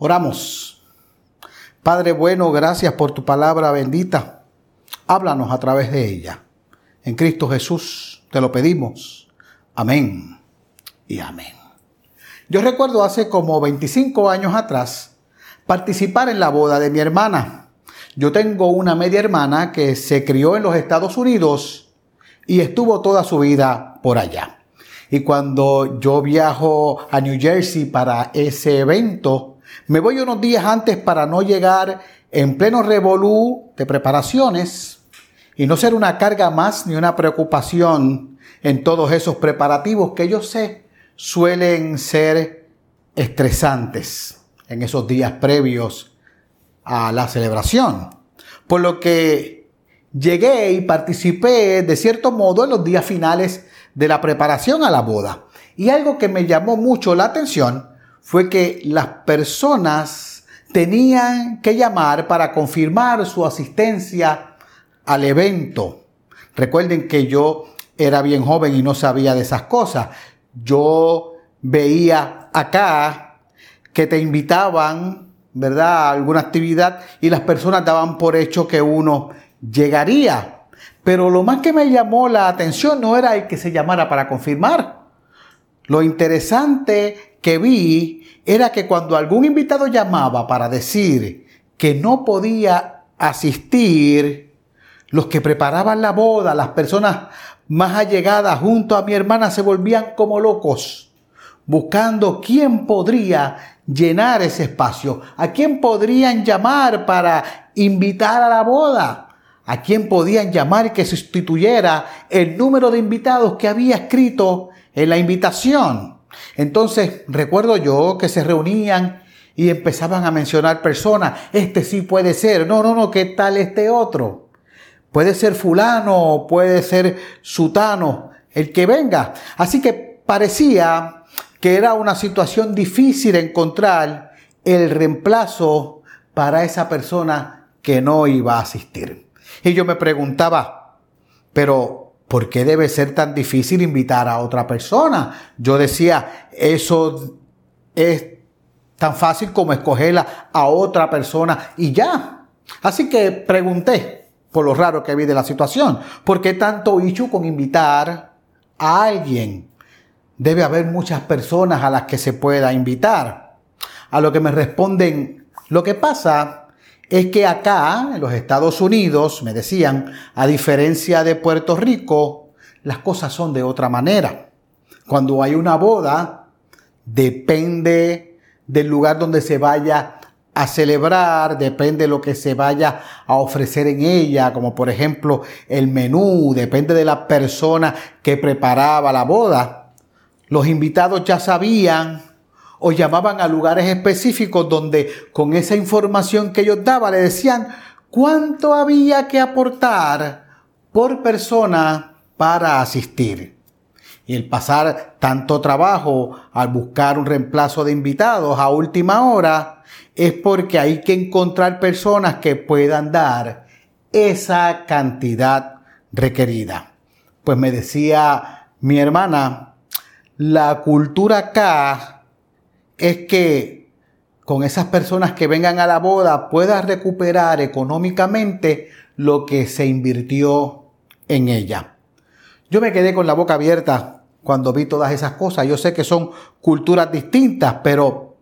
Oramos. Padre bueno, gracias por tu palabra bendita. Háblanos a través de ella. En Cristo Jesús te lo pedimos. Amén y amén. Yo recuerdo hace como 25 años atrás participar en la boda de mi hermana. Yo tengo una media hermana que se crió en los Estados Unidos y estuvo toda su vida por allá. Y cuando yo viajo a New Jersey para ese evento, me voy unos días antes para no llegar en pleno revolú de preparaciones y no ser una carga más ni una preocupación en todos esos preparativos que yo sé suelen ser estresantes en esos días previos a la celebración. Por lo que llegué y participé de cierto modo en los días finales de la preparación a la boda. Y algo que me llamó mucho la atención fue que las personas tenían que llamar para confirmar su asistencia al evento. Recuerden que yo era bien joven y no sabía de esas cosas. Yo veía acá que te invitaban, ¿verdad?, a alguna actividad y las personas daban por hecho que uno llegaría. Pero lo más que me llamó la atención no era el que se llamara para confirmar. Lo interesante que vi era que cuando algún invitado llamaba para decir que no podía asistir, los que preparaban la boda, las personas más allegadas junto a mi hermana se volvían como locos, buscando quién podría llenar ese espacio, a quién podrían llamar para invitar a la boda a quién podían llamar que sustituyera el número de invitados que había escrito en la invitación. Entonces recuerdo yo que se reunían y empezaban a mencionar personas. Este sí puede ser. No, no, no, ¿qué tal este otro? Puede ser fulano, puede ser sutano, el que venga. Así que parecía que era una situación difícil encontrar el reemplazo para esa persona que no iba a asistir. Y yo me preguntaba, pero ¿por qué debe ser tan difícil invitar a otra persona? Yo decía, eso es tan fácil como escogerla a otra persona y ya. Así que pregunté, por lo raro que vi de la situación, ¿por qué tanto issue con invitar a alguien? Debe haber muchas personas a las que se pueda invitar. A lo que me responden, lo que pasa es que acá, en los Estados Unidos, me decían, a diferencia de Puerto Rico, las cosas son de otra manera. Cuando hay una boda, depende del lugar donde se vaya a celebrar, depende de lo que se vaya a ofrecer en ella, como por ejemplo el menú, depende de la persona que preparaba la boda. Los invitados ya sabían o llamaban a lugares específicos donde con esa información que ellos daban le decían cuánto había que aportar por persona para asistir. Y el pasar tanto trabajo al buscar un reemplazo de invitados a última hora es porque hay que encontrar personas que puedan dar esa cantidad requerida. Pues me decía mi hermana, la cultura acá es que con esas personas que vengan a la boda pueda recuperar económicamente lo que se invirtió en ella. Yo me quedé con la boca abierta cuando vi todas esas cosas. Yo sé que son culturas distintas, pero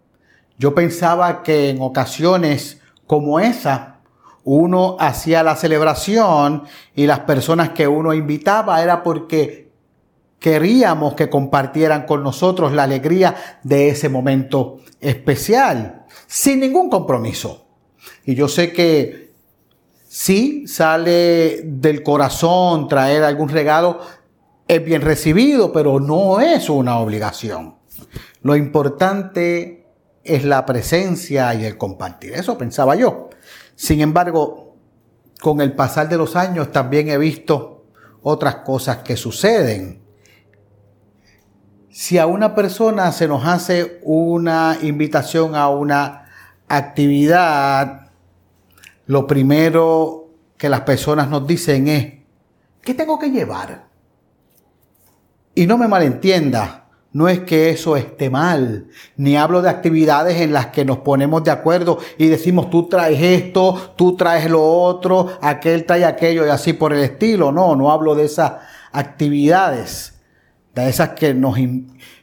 yo pensaba que en ocasiones como esa, uno hacía la celebración y las personas que uno invitaba era porque queríamos que compartieran con nosotros la alegría de ese momento especial, sin ningún compromiso. Y yo sé que si sale del corazón traer algún regalo, es bien recibido, pero no es una obligación. Lo importante es la presencia y el compartir. Eso pensaba yo. Sin embargo, con el pasar de los años también he visto otras cosas que suceden si a una persona se nos hace una invitación a una actividad, lo primero que las personas nos dicen es, ¿qué tengo que llevar? Y no me malentienda, no es que eso esté mal, ni hablo de actividades en las que nos ponemos de acuerdo y decimos tú traes esto, tú traes lo otro, aquel trae aquello y así por el estilo. No, no hablo de esas actividades, de esas que.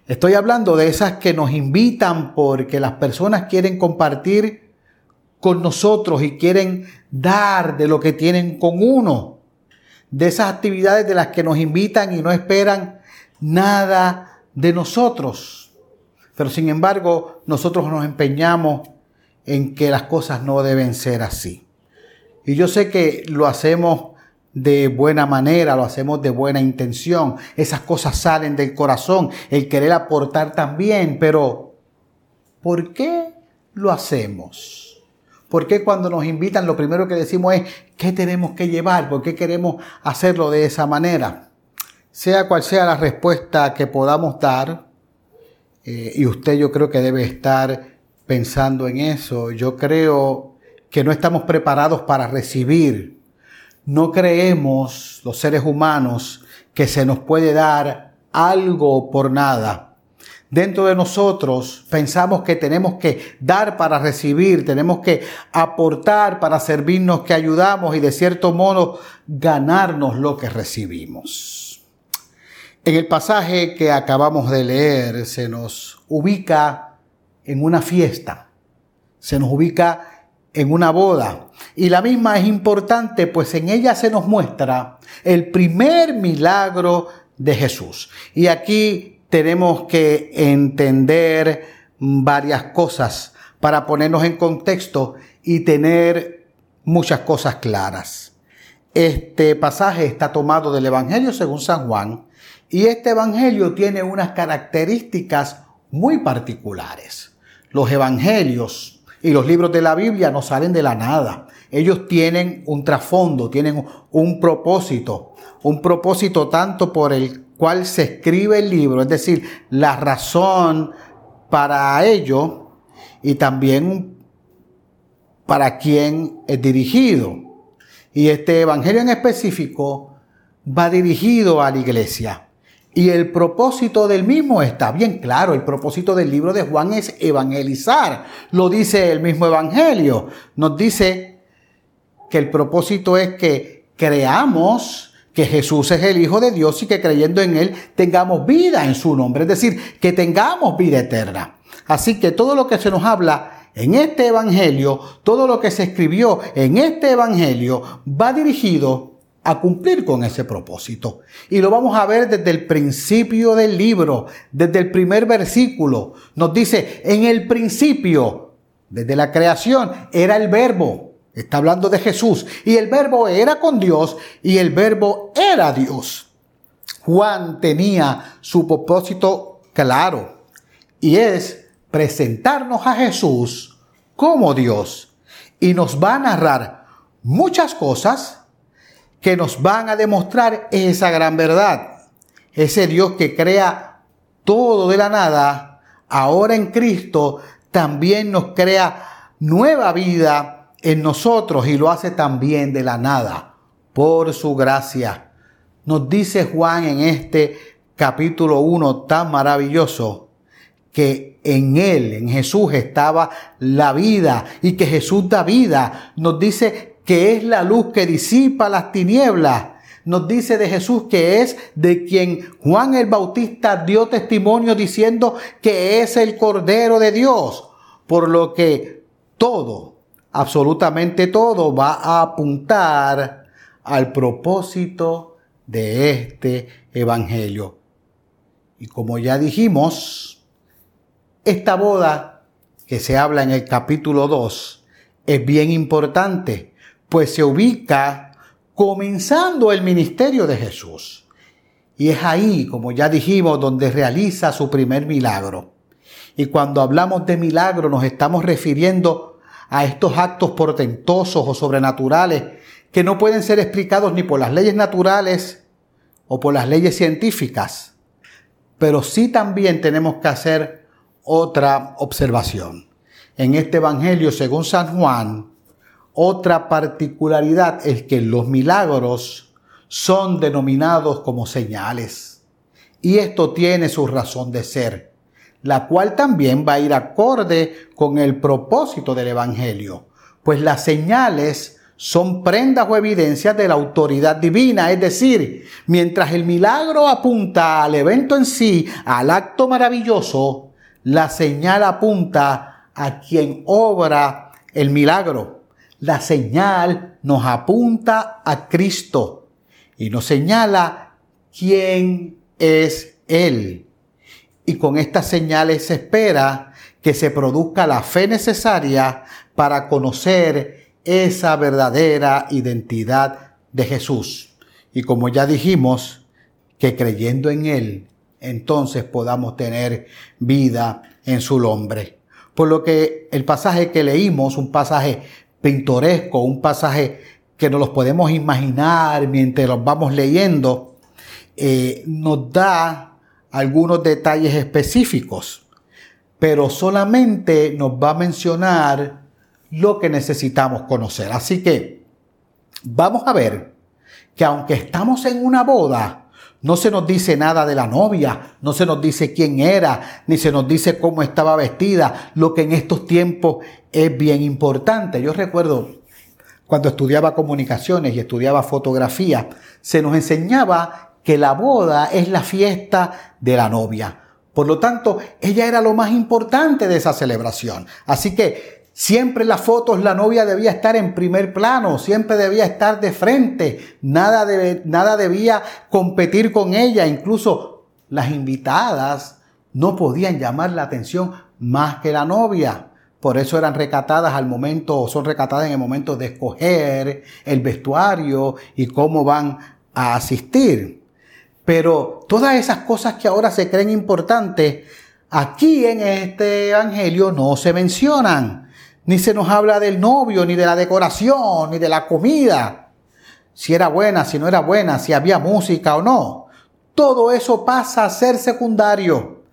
Estoy hablando de esas que nos invitan porque las personas quieren compartir con nosotros y quieren dar de lo que tienen con uno. De esas actividades de las que nos invitan y no esperan nada de nosotros. Pero sin embargo, nosotros nos empeñamos en que las cosas no deben ser así. Y yo sé que lo hacemos de buena manera, lo hacemos de buena intención. Esas cosas salen del corazón, el querer aportar también, pero ¿por qué lo hacemos? ¿Por qué cuando nos invitan lo primero que decimos es qué tenemos que llevar? ¿Por qué queremos hacerlo de esa manera? Sea cual sea la respuesta que podamos dar, eh, y usted yo creo que debe estar pensando en eso, yo creo que no estamos preparados para recibir. No creemos los seres humanos que se nos puede dar algo por nada. Dentro de nosotros pensamos que tenemos que dar para recibir, tenemos que aportar para servirnos, que ayudamos y de cierto modo ganarnos lo que recibimos. En el pasaje que acabamos de leer se nos ubica en una fiesta, se nos ubica en una boda. Y la misma es importante, pues en ella se nos muestra el primer milagro de Jesús. Y aquí tenemos que entender varias cosas para ponernos en contexto y tener muchas cosas claras. Este pasaje está tomado del Evangelio según San Juan y este Evangelio tiene unas características muy particulares. Los Evangelios y los libros de la Biblia no salen de la nada. Ellos tienen un trasfondo, tienen un propósito, un propósito tanto por el cual se escribe el libro, es decir, la razón para ello y también para quien es dirigido. Y este Evangelio en específico va dirigido a la iglesia. Y el propósito del mismo está bien claro. El propósito del libro de Juan es evangelizar. Lo dice el mismo Evangelio. Nos dice que el propósito es que creamos que Jesús es el Hijo de Dios y que creyendo en Él tengamos vida en su nombre. Es decir, que tengamos vida eterna. Así que todo lo que se nos habla en este Evangelio, todo lo que se escribió en este Evangelio va dirigido a cumplir con ese propósito. Y lo vamos a ver desde el principio del libro, desde el primer versículo. Nos dice, en el principio, desde la creación, era el verbo. Está hablando de Jesús. Y el verbo era con Dios y el verbo era Dios. Juan tenía su propósito claro y es presentarnos a Jesús como Dios. Y nos va a narrar muchas cosas que nos van a demostrar esa gran verdad. Ese Dios que crea todo de la nada, ahora en Cristo también nos crea nueva vida en nosotros y lo hace también de la nada, por su gracia. Nos dice Juan en este capítulo 1 tan maravilloso que en Él, en Jesús estaba la vida y que Jesús da vida. Nos dice que es la luz que disipa las tinieblas. Nos dice de Jesús que es de quien Juan el Bautista dio testimonio diciendo que es el Cordero de Dios. Por lo que todo, absolutamente todo, va a apuntar al propósito de este Evangelio. Y como ya dijimos, esta boda que se habla en el capítulo 2 es bien importante pues se ubica comenzando el ministerio de Jesús. Y es ahí, como ya dijimos, donde realiza su primer milagro. Y cuando hablamos de milagro nos estamos refiriendo a estos actos portentosos o sobrenaturales que no pueden ser explicados ni por las leyes naturales o por las leyes científicas. Pero sí también tenemos que hacer otra observación. En este Evangelio, según San Juan, otra particularidad es que los milagros son denominados como señales. y esto tiene su razón de ser, la cual también va a ir acorde con el propósito del Evangelio, pues las señales son prendas o evidencias de la autoridad divina, es decir, mientras el milagro apunta al evento en sí, al acto maravilloso, la señal apunta a quien obra el milagro. La señal nos apunta a Cristo y nos señala quién es Él. Y con estas señales se espera que se produzca la fe necesaria para conocer esa verdadera identidad de Jesús. Y como ya dijimos, que creyendo en Él entonces podamos tener vida en su nombre. Por lo que el pasaje que leímos, un pasaje pintoresco, un pasaje que nos los podemos imaginar mientras los vamos leyendo, eh, nos da algunos detalles específicos, pero solamente nos va a mencionar lo que necesitamos conocer. Así que vamos a ver que aunque estamos en una boda, no se nos dice nada de la novia, no se nos dice quién era, ni se nos dice cómo estaba vestida, lo que en estos tiempos es bien importante. Yo recuerdo cuando estudiaba comunicaciones y estudiaba fotografía, se nos enseñaba que la boda es la fiesta de la novia. Por lo tanto, ella era lo más importante de esa celebración. Así que Siempre las fotos la novia debía estar en primer plano, siempre debía estar de frente, nada, nada debía competir con ella, incluso las invitadas no podían llamar la atención más que la novia. Por eso eran recatadas al momento, o son recatadas en el momento de escoger el vestuario y cómo van a asistir. Pero todas esas cosas que ahora se creen importantes, aquí en este evangelio no se mencionan. Ni se nos habla del novio, ni de la decoración, ni de la comida. Si era buena, si no era buena, si había música o no. Todo eso pasa a ser secundario.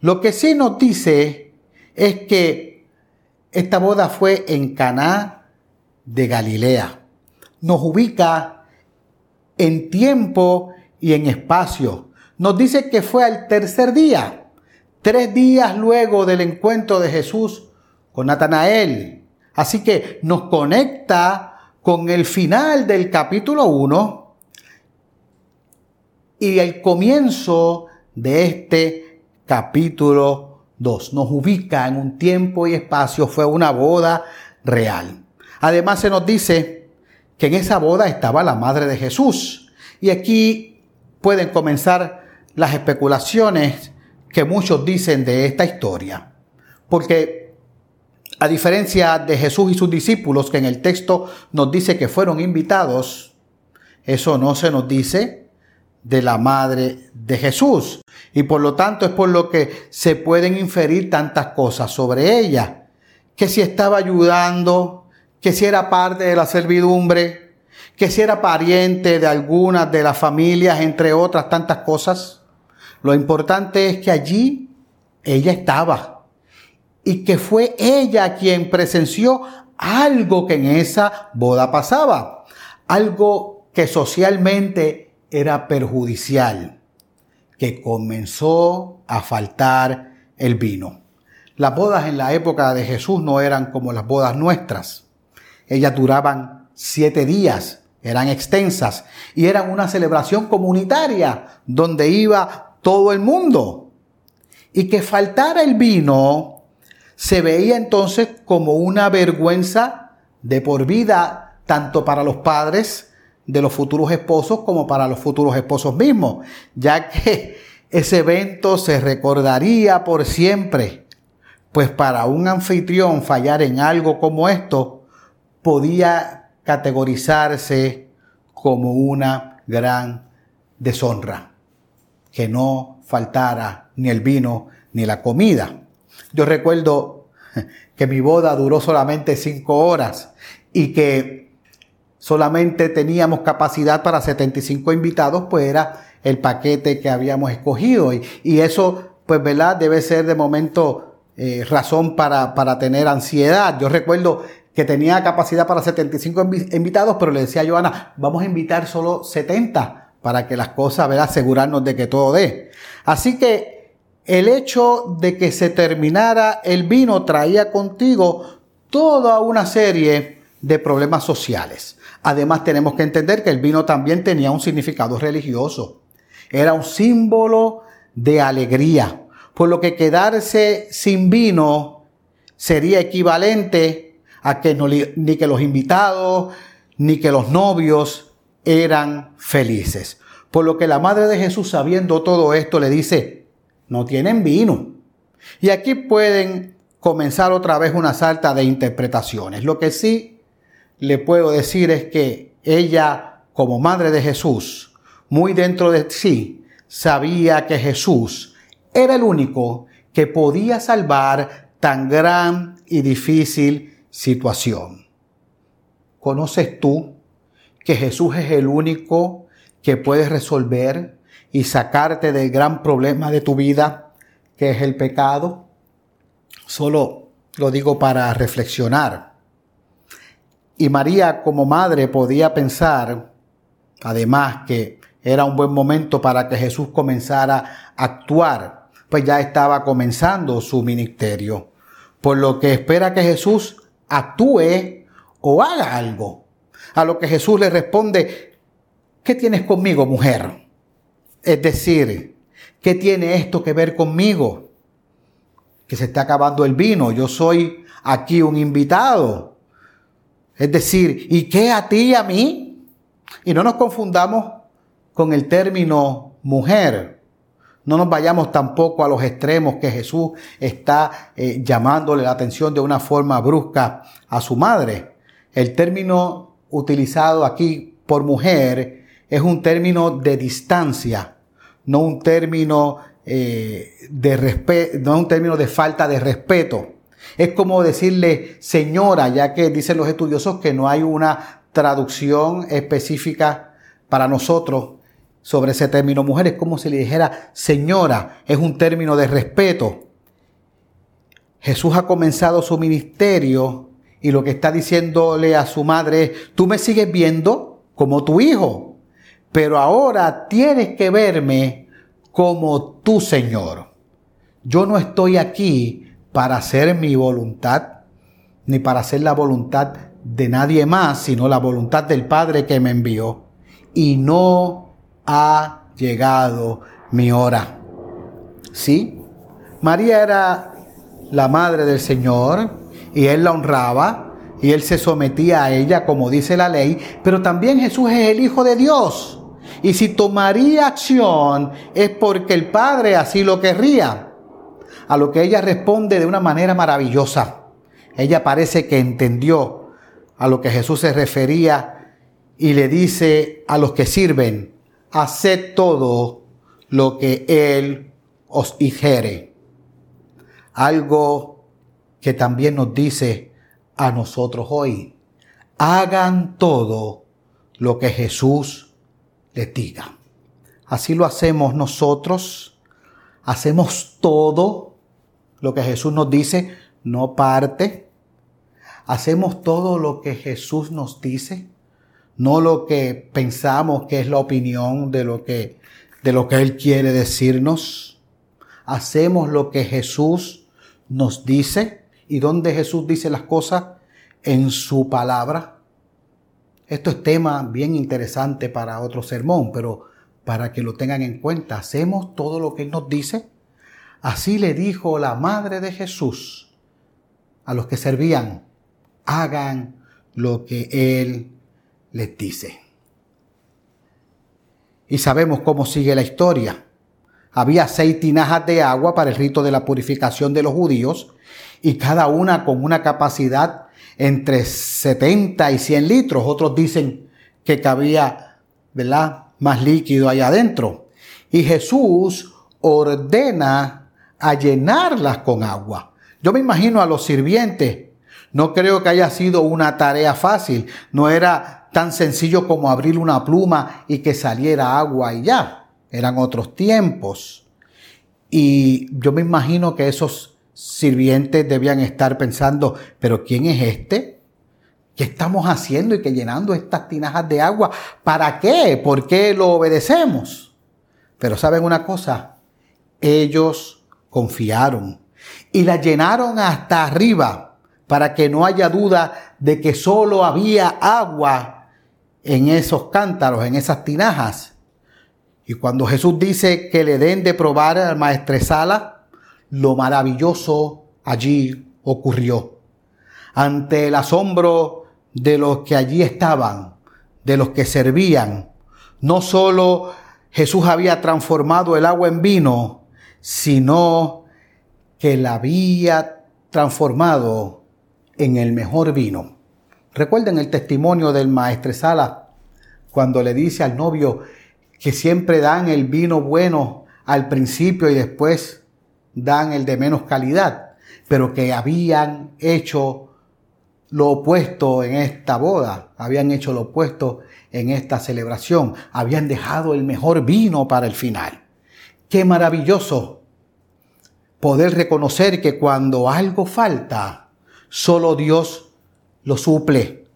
Lo que sí nos dice es que esta boda fue en Caná de Galilea. Nos ubica en tiempo y en espacio. Nos dice que fue al tercer día, tres días luego del encuentro de Jesús con Natanael. Así que nos conecta con el final del capítulo 1 y el comienzo de este capítulo 2. Nos ubica en un tiempo y espacio, fue una boda real. Además se nos dice que en esa boda estaba la madre de Jesús. Y aquí pueden comenzar las especulaciones que muchos dicen de esta historia. Porque a diferencia de Jesús y sus discípulos, que en el texto nos dice que fueron invitados, eso no se nos dice de la madre de Jesús. Y por lo tanto es por lo que se pueden inferir tantas cosas sobre ella. Que si estaba ayudando, que si era parte de la servidumbre, que si era pariente de algunas de las familias, entre otras tantas cosas. Lo importante es que allí ella estaba y que fue ella quien presenció algo que en esa boda pasaba, algo que socialmente era perjudicial, que comenzó a faltar el vino. Las bodas en la época de Jesús no eran como las bodas nuestras. Ellas duraban siete días, eran extensas y eran una celebración comunitaria donde iba todo el mundo. Y que faltara el vino se veía entonces como una vergüenza de por vida, tanto para los padres de los futuros esposos como para los futuros esposos mismos, ya que ese evento se recordaría por siempre, pues para un anfitrión fallar en algo como esto podía categorizarse como una gran deshonra, que no faltara ni el vino ni la comida. Yo recuerdo que mi boda duró solamente cinco horas y que solamente teníamos capacidad para 75 invitados, pues era el paquete que habíamos escogido. Y, eso, pues, ¿verdad? Debe ser de momento eh, razón para, para tener ansiedad. Yo recuerdo que tenía capacidad para 75 invitados, pero le decía a Joana, vamos a invitar solo 70 para que las cosas, ver, asegurarnos de que todo dé. Así que el hecho de que se terminara el vino traía contigo toda una serie de problemas sociales. Además tenemos que entender que el vino también tenía un significado religioso. Era un símbolo de alegría, por lo que quedarse sin vino sería equivalente a que ni que los invitados ni que los novios eran felices. Por lo que la madre de Jesús, sabiendo todo esto, le dice, no tienen vino. Y aquí pueden comenzar otra vez una salta de interpretaciones. Lo que sí le puedo decir es que ella, como madre de Jesús, muy dentro de sí, sabía que Jesús era el único que podía salvar tan gran y difícil situación. ¿Conoces tú que Jesús es el único que puede resolver y sacarte del gran problema de tu vida, que es el pecado? Solo lo digo para reflexionar. Y María como madre podía pensar, además, que era un buen momento para que Jesús comenzara a actuar, pues ya estaba comenzando su ministerio, por lo que espera que Jesús actúe o haga algo. A lo que Jesús le responde, ¿qué tienes conmigo, mujer? Es decir, ¿qué tiene esto que ver conmigo? que se está acabando el vino, yo soy aquí un invitado. Es decir, ¿y qué a ti y a mí? Y no nos confundamos con el término mujer. No nos vayamos tampoco a los extremos que Jesús está eh, llamándole la atención de una forma brusca a su madre. El término utilizado aquí por mujer es un término de distancia, no un término eh, de no un término de falta de respeto. Es como decirle señora, ya que dicen los estudiosos que no hay una traducción específica para nosotros sobre ese término mujer. Es como si le dijera señora, es un término de respeto. Jesús ha comenzado su ministerio y lo que está diciéndole a su madre es, tú me sigues viendo como tu hijo, pero ahora tienes que verme como tu Señor. Yo no estoy aquí para hacer mi voluntad, ni para hacer la voluntad de nadie más, sino la voluntad del Padre que me envió. Y no ha llegado mi hora. ¿Sí? María era la madre del Señor y él la honraba y él se sometía a ella como dice la ley, pero también Jesús es el Hijo de Dios. Y si tomaría acción es porque el Padre así lo querría. A lo que ella responde de una manera maravillosa. Ella parece que entendió a lo que Jesús se refería y le dice a los que sirven, haced todo lo que Él os dijere. Algo que también nos dice a nosotros hoy. Hagan todo lo que Jesús Así lo hacemos nosotros. Hacemos todo lo que Jesús nos dice, no parte. Hacemos todo lo que Jesús nos dice, no lo que pensamos que es la opinión de lo que, de lo que Él quiere decirnos. Hacemos lo que Jesús nos dice. ¿Y dónde Jesús dice las cosas? En su palabra. Esto es tema bien interesante para otro sermón, pero para que lo tengan en cuenta, hacemos todo lo que Él nos dice. Así le dijo la Madre de Jesús a los que servían, hagan lo que Él les dice. Y sabemos cómo sigue la historia. Había seis tinajas de agua para el rito de la purificación de los judíos y cada una con una capacidad entre 70 y 100 litros. Otros dicen que cabía, ¿verdad? Más líquido allá adentro. Y Jesús ordena a llenarlas con agua. Yo me imagino a los sirvientes. No creo que haya sido una tarea fácil. No era tan sencillo como abrir una pluma y que saliera agua y ya. Eran otros tiempos. Y yo me imagino que esos sirvientes debían estar pensando, pero ¿quién es este? ¿Qué estamos haciendo y que llenando estas tinajas de agua? ¿Para qué? ¿Por qué lo obedecemos? Pero saben una cosa, ellos confiaron y la llenaron hasta arriba para que no haya duda de que solo había agua en esos cántaros, en esas tinajas. Y cuando Jesús dice que le den de probar al maestresala, lo maravilloso allí ocurrió. Ante el asombro de los que allí estaban, de los que servían, no solo Jesús había transformado el agua en vino, sino que la había transformado en el mejor vino. Recuerden el testimonio del maestresala cuando le dice al novio que siempre dan el vino bueno al principio y después dan el de menos calidad, pero que habían hecho lo opuesto en esta boda, habían hecho lo opuesto en esta celebración, habían dejado el mejor vino para el final. Qué maravilloso poder reconocer que cuando algo falta, solo Dios lo suple.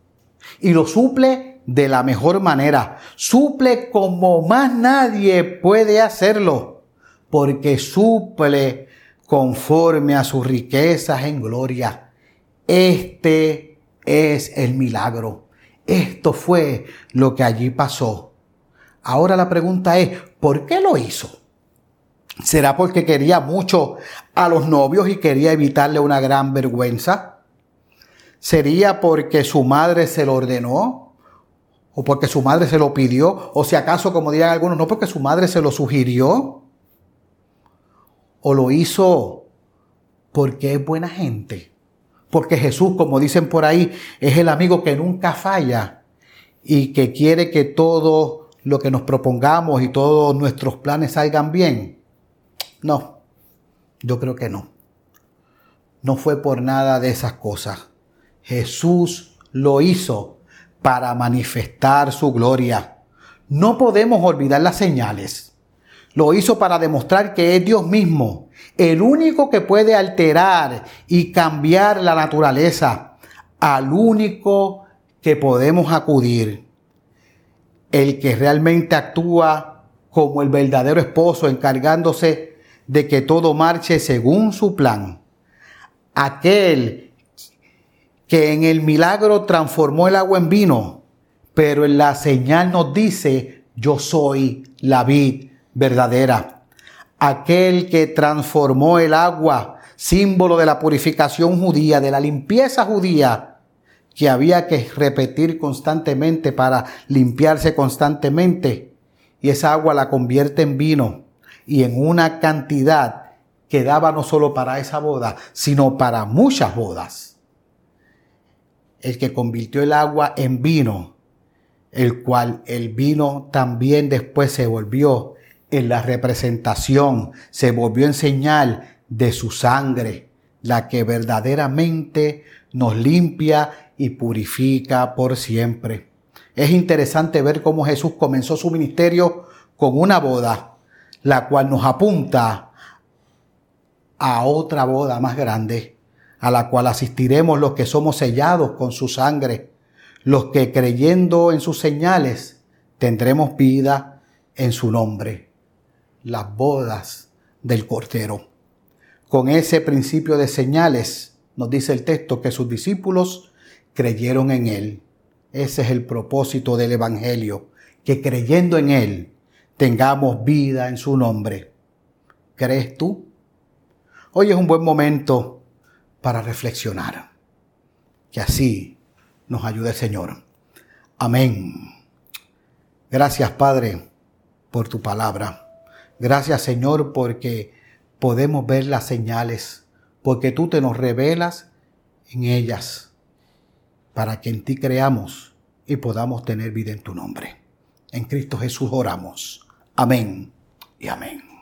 Y lo suple de la mejor manera. Suple como más nadie puede hacerlo, porque suple conforme a sus riquezas en gloria este es el milagro. Esto fue lo que allí pasó. Ahora la pregunta es, ¿por qué lo hizo? ¿Será porque quería mucho a los novios y quería evitarle una gran vergüenza? ¿Sería porque su madre se lo ordenó? ¿O porque su madre se lo pidió? ¿O si acaso, como dirían algunos, no porque su madre se lo sugirió? ¿O lo hizo porque es buena gente? porque Jesús, como dicen por ahí, es el amigo que nunca falla y que quiere que todo lo que nos propongamos y todos nuestros planes salgan bien. No, yo creo que no. No fue por nada de esas cosas. Jesús lo hizo para manifestar su gloria. No podemos olvidar las señales. Lo hizo para demostrar que es Dios mismo, el único que puede alterar y cambiar la naturaleza, al único que podemos acudir, el que realmente actúa como el verdadero esposo encargándose de que todo marche según su plan, aquel que en el milagro transformó el agua en vino, pero en la señal nos dice, yo soy la vid verdadera. Aquel que transformó el agua, símbolo de la purificación judía, de la limpieza judía, que había que repetir constantemente para limpiarse constantemente. Y esa agua la convierte en vino y en una cantidad que daba no solo para esa boda, sino para muchas bodas. El que convirtió el agua en vino, el cual el vino también después se volvió en la representación, se volvió en señal de su sangre, la que verdaderamente nos limpia y purifica por siempre. Es interesante ver cómo Jesús comenzó su ministerio con una boda, la cual nos apunta a otra boda más grande, a la cual asistiremos los que somos sellados con su sangre, los que creyendo en sus señales tendremos vida en su nombre las bodas del Cordero. Con ese principio de señales, nos dice el texto que sus discípulos creyeron en Él. Ese es el propósito del Evangelio, que creyendo en Él tengamos vida en su nombre. ¿Crees tú? Hoy es un buen momento para reflexionar. Que así nos ayude el Señor. Amén. Gracias Padre por tu palabra. Gracias Señor porque podemos ver las señales, porque tú te nos revelas en ellas, para que en ti creamos y podamos tener vida en tu nombre. En Cristo Jesús oramos. Amén y amén.